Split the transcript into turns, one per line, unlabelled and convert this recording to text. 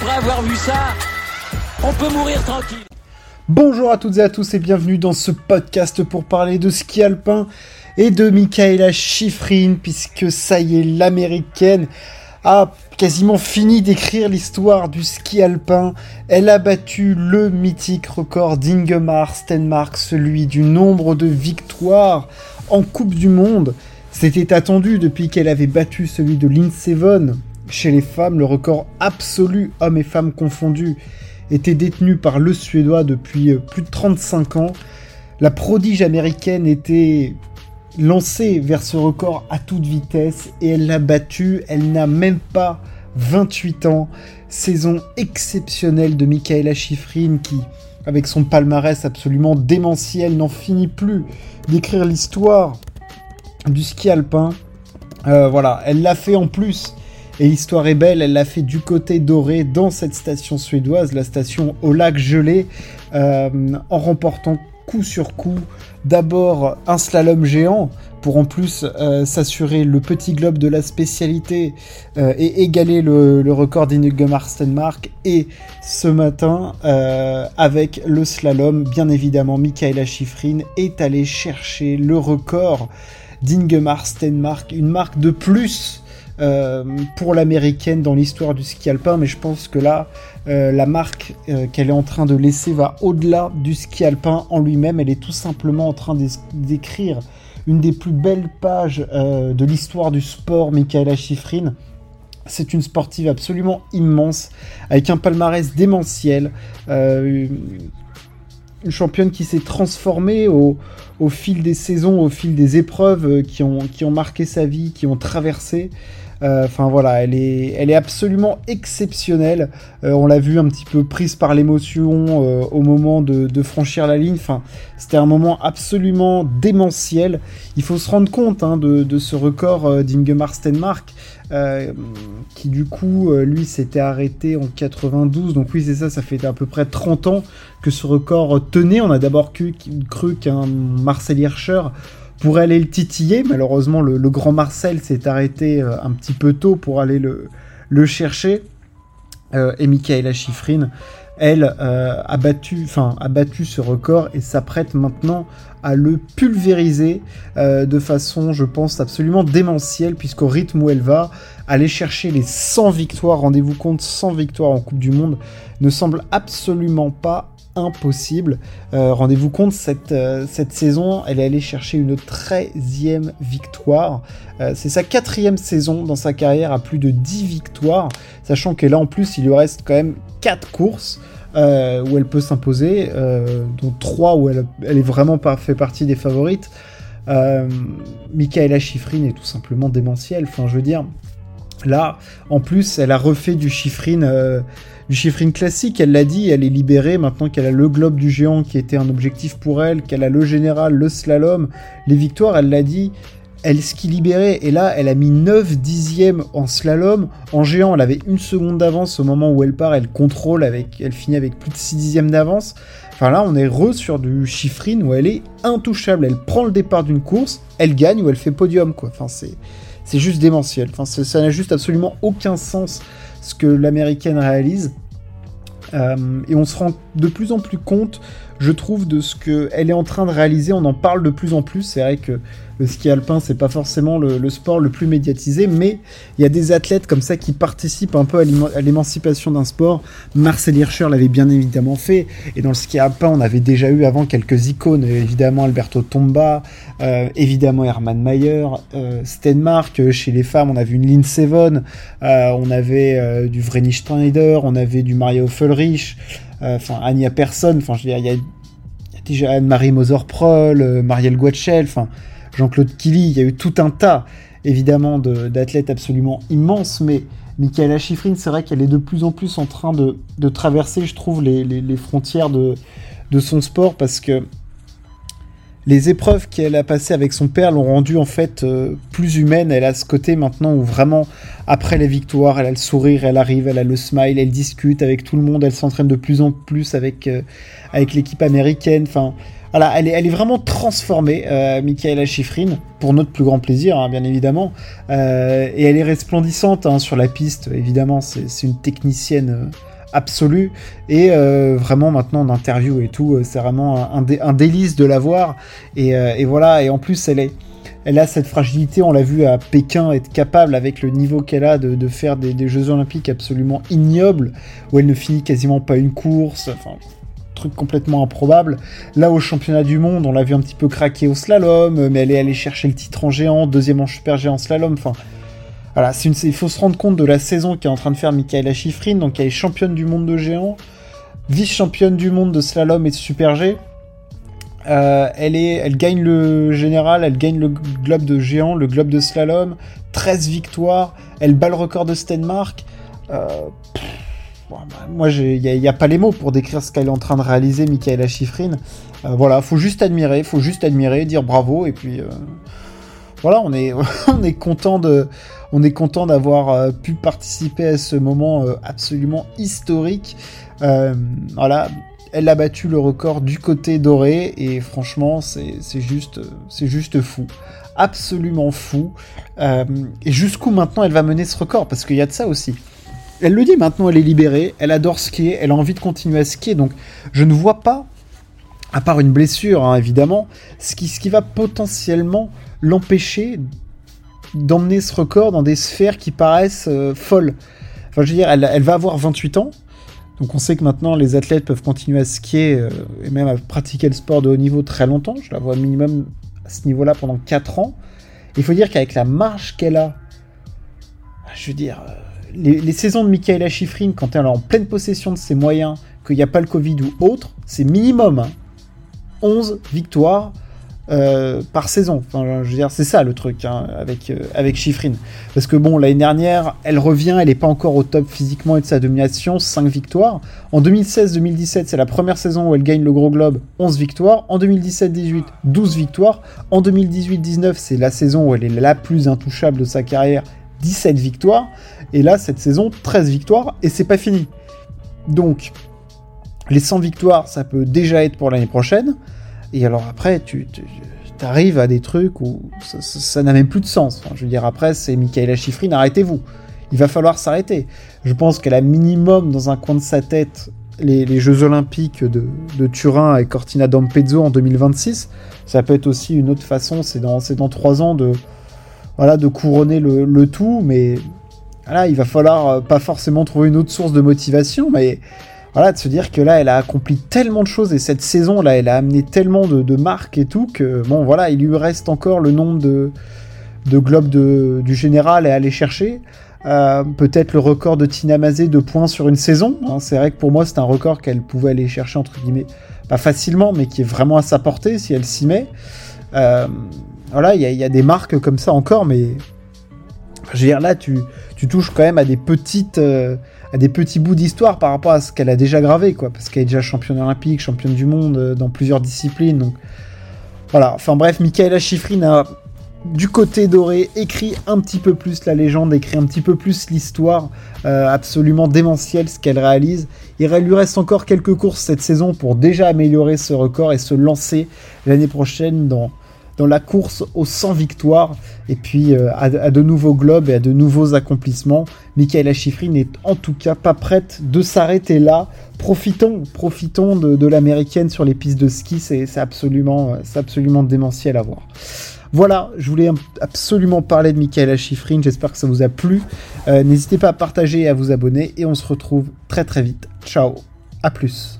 après avoir vu ça, on peut mourir tranquille.
Bonjour à toutes et à tous et bienvenue dans ce podcast pour parler de ski alpin et de Michaela Schifrin puisque ça y est, l'américaine a quasiment fini d'écrire l'histoire du ski alpin. Elle a battu le mythique record d'Ingemar Stenmark, celui du nombre de victoires en Coupe du Monde. C'était attendu depuis qu'elle avait battu celui de Lindsey Vonn. Chez les femmes, le record absolu, hommes et femmes confondus, était détenu par le Suédois depuis euh, plus de 35 ans. La prodige américaine était lancée vers ce record à toute vitesse et elle l'a battu. Elle n'a même pas 28 ans. Saison exceptionnelle de Michaela Schifrin qui, avec son palmarès absolument démentiel, n'en finit plus d'écrire l'histoire du ski alpin. Euh, voilà, elle l'a fait en plus. Et l'histoire est belle, elle l'a fait du côté doré dans cette station suédoise, la station au lac gelé, euh, en remportant coup sur coup d'abord un slalom géant pour en plus euh, s'assurer le petit globe de la spécialité et égaler le, record d'Ingemar Stenmark et ce matin avec le slalom bien évidemment Michaela Schifrin est allé chercher le record d'Ingemar Stenmark, une marque de plus euh, pour l'américaine dans l'histoire du ski alpin, mais je pense que là, euh, la marque euh, qu'elle est en train de laisser va au-delà du ski alpin en lui-même. Elle est tout simplement en train d'écrire une des plus belles pages de l'histoire du sport, Michaela Schifrin. C'est une sportive absolument immense, avec un palmarès démentiel, une championne qui s'est transformée au, fil des saisons, au fil des épreuves qui ont marqué sa vie, qui ont traversé. Euh, enfin voilà, elle est, elle est absolument exceptionnelle. Euh, on l'a vu un petit peu prise par l'émotion au moment de, franchir la ligne. Enfin, c'était un moment absolument démentiel. Il faut se rendre compte hein, de, ce record d'Ingemar Stenmark. Euh, qui du coup, euh, lui, s'était arrêté en 92. Donc oui, c'est ça, ça fait à peu près 30 ans que ce record tenait. On a d'abord cru, qu'un Marcel Hirscher pourrait aller le titiller. Malheureusement, le, grand Marcel s'est arrêté euh, un petit peu tôt pour aller le, chercher. et Michaela Schifrin elle euh, a, battu, ce record et s'apprête maintenant à le pulvériser euh, de façon, je pense, absolument démentielle, puisqu'au rythme où elle va, aller chercher les 100 victoires, rendez-vous compte, 100 victoires en Coupe du Monde, ne semble absolument pas impossible. Euh, rendez-vous compte, cette, euh, cette saison, elle est allée chercher une 13e victoire. Euh, c'est sa quatrième saison dans sa carrière à plus de 10 victoires, sachant que là en plus, il lui reste quand même 4 courses. où elle peut s'imposer, dont 3 où elle, est vraiment pas fait partie des favorites. Michaela Schifrin est tout simplement démentielle. Enfin, je veux dire, là, en plus, elle a refait du Schifrin du chiffrine classique. Elle l'a dit, elle est libérée maintenant qu'elle a le globe du géant qui était un objectif pour elle, qu'elle a le général, le slalom, les victoires. Elle l'a dit, elle ski libérée. Et là, elle a mis 9 dixièmes en slalom. En géant, elle avait une seconde d'avance au moment où elle part. Elle contrôle, avec, elle finit avec plus de 6 dixièmes d'avance. Enfin là, on est re sur du chiffrine où elle est intouchable. Elle prend le départ d'une course, elle gagne ou elle fait podium, quoi. Enfin, c'est, c'est juste démentiel. Enfin, ça n'a juste absolument aucun sens ce que l'américaine réalise. Euh, et on se rend de plus en plus compte, je trouve, de ce qu'elle est en train de réaliser. On en parle de plus en plus. C'est vrai que le ski alpin, c'est pas forcément le, sport le plus médiatisé, mais il y a des athlètes comme ça qui participent un peu à l'émancipation d'un sport. Marcel Hirscher l'avait bien évidemment fait, et dans le ski alpin, on avait déjà eu avant quelques icônes, évidemment Alberto Tomba, euh, évidemment Hermann Mayer, euh, Stenmark, euh, chez les femmes, on avait une Lindsey Vonn, on avait du Vreni Schneider, on avait du Mario Fulrich, enfin Anya Persson, enfin il y, a déjà Anne-Marie Moser-Proll, Marielle Guachel, enfin Jean-Claude Killy, il y a eu tout un tas, évidemment, d'athlètes absolument immenses, mais Michaela Schifrin, c'est vrai qu'elle est de plus en plus en train de, traverser, je trouve, les, frontières de, son sport, parce que les épreuves qu'elle a passées avec son père l'ont rendue en fait euh, plus humaine. Elle a ce côté maintenant où vraiment, après les victoires, elle a le sourire, elle arrive, elle a le smile, elle discute avec tout le monde, elle s'entraîne de plus en plus avec, euh, avec l'équipe américaine. Enfin, voilà, elle est, vraiment transformée, euh, Michaela Schifrin, pour notre plus grand plaisir, hein, bien évidemment. Euh, et elle est resplendissante hein, sur la piste, évidemment, c'est une technicienne euh, absolue. Et vraiment, maintenant, en interview et tout, c'est vraiment un, délice de la voir. Et, voilà, et en plus, elle, a cette fragilité, on l'a vu à Pékin, être capable, avec le niveau qu'elle a, de, de faire des, des, Jeux Olympiques absolument ignobles, où elle ne finit quasiment pas une course. Enfin, truc complètement improbable. Là, au championnat du monde, on l'a vu un petit peu craquer au slalom, mais elle est allée chercher le titre en géant, deuxième en super géant slalom. Enfin, voilà, une... il faut se rendre compte de la saison qu'est en train de faire Michaela Schifrin. Donc, elle est championne du monde de géant, vice-championne du monde de slalom et de super G. Euh, elle, est, elle gagne le général, elle gagne le globe de géant, le globe de slalom, 13 victoires, elle bat le record de Stenmark. Euh, bah, moi, il n'y a, pas les mots pour décrire ce qu'elle est en train de réaliser, Michaela Schifrin. Euh, voilà, faut juste admirer, faut juste admirer, dire bravo, et puis euh, voilà, on est, on est content de, on est content d'avoir euh, pu participer à ce moment absolument historique. voilà, elle a battu le record du côté doré, et franchement, c'est juste, c'est juste fou absolument fou. et jusqu'où maintenant elle va mener ce record? Parce qu'il y a de ça aussi elle le dit maintenant, elle est libérée, elle adore skier, elle a envie de continuer à skier, donc je ne vois pas, à part une blessure hein, évidemment, ce qui, va potentiellement l'empêcher d'emmener ce record dans des sphères qui paraissent euh, folles. Enfin, je veux dire, elle, elle, va avoir 28 ans, donc on sait que maintenant les athlètes peuvent continuer à skier euh, et même à pratiquer le sport de haut niveau très longtemps. Je la vois minimum à ce niveau-là pendant 4 ans. Il faut dire qu'avec la marge qu'elle a, je veux dire, euh, les, saisons de Michaela Schifrin, quand elle est en pleine possession de ses moyens, qu'il n'y a pas le Covid ou autre, c'est minimum 11 hein. victoires euh, par saison. Enfin, je veux c'est ça le truc hein, avec, euh, avec Schifrin. Parce que bon, l'année dernière, elle revient, elle n'est pas encore au top physiquement et de sa domination, 5 victoires. En 2016-2017, c'est la première saison où elle gagne le gros globe, 11 victoires. En 2017-18, 12 victoires. En 2018-19, c'est la saison où elle est la plus intouchable de sa carrière, 17 victoires. Et là, cette saison, 13 victoires, et c'est pas fini. Donc, les 100 victoires, ça peut déjà être pour l'année prochaine. Et alors après, tu, arrives à des trucs où ça n'a même plus de sens. je veux dire, après, c'est Michaela Schifrin, arrêtez-vous. Il va falloir s'arrêter. Je pense qu'elle a minimum dans un coin de sa tête les, Jeux Olympiques de, Turin et Cortina d'Ampezzo en 2026. Ça peut être aussi une autre façon, c'est dans, dans 3 ans de, voilà, de couronner le, le tout, mais voilà, il va falloir euh, pas forcément trouver une autre source de motivation, mais voilà, de se dire que là, elle a accompli tellement de choses et cette saison là, elle a amené tellement de, marques et tout que bon, voilà, il lui reste encore le nombre de, de globes de, du général à aller chercher. Euh, peut-être le record de Tina Mazé de points sur une saison. Hein. C'est vrai que pour moi, c'est un record qu'elle pouvait aller chercher, entre guillemets, pas facilement, mais qui est vraiment à sa portée si elle s'y met. Euh, voilà, il y, y, a des marques comme ça encore, mais je veux dire, là, tu, tu touches quand même à des petites, euh, à des petits bouts d'histoire par rapport à ce qu'elle a déjà gravé, quoi. Parce qu'elle est déjà championne olympique, championne du monde euh, dans plusieurs disciplines. Donc, voilà. Enfin bref, Michaela Schifrin a, du côté doré, écrit un petit peu plus la légende, écrit un petit peu plus l'histoire, euh, absolument démentielle ce qu'elle réalise. Il lui reste encore quelques courses cette saison pour déjà améliorer ce record et se lancer l'année prochaine dans dans la course aux 100 victoires et puis euh, à, de nouveaux globes et à de nouveaux accomplissements. Michaela Schifrin n'est en tout cas pas prête de s'arrêter là. Profitons, profitons de, l'américaine sur les pistes de ski, c'est absolument, absolument démentiel à voir. Voilà, je voulais absolument parler de Michaela Schifrin, j'espère que ça vous a plu. Euh, n'hésitez pas à partager et à vous abonner et on se retrouve très très vite. Ciao, à plus.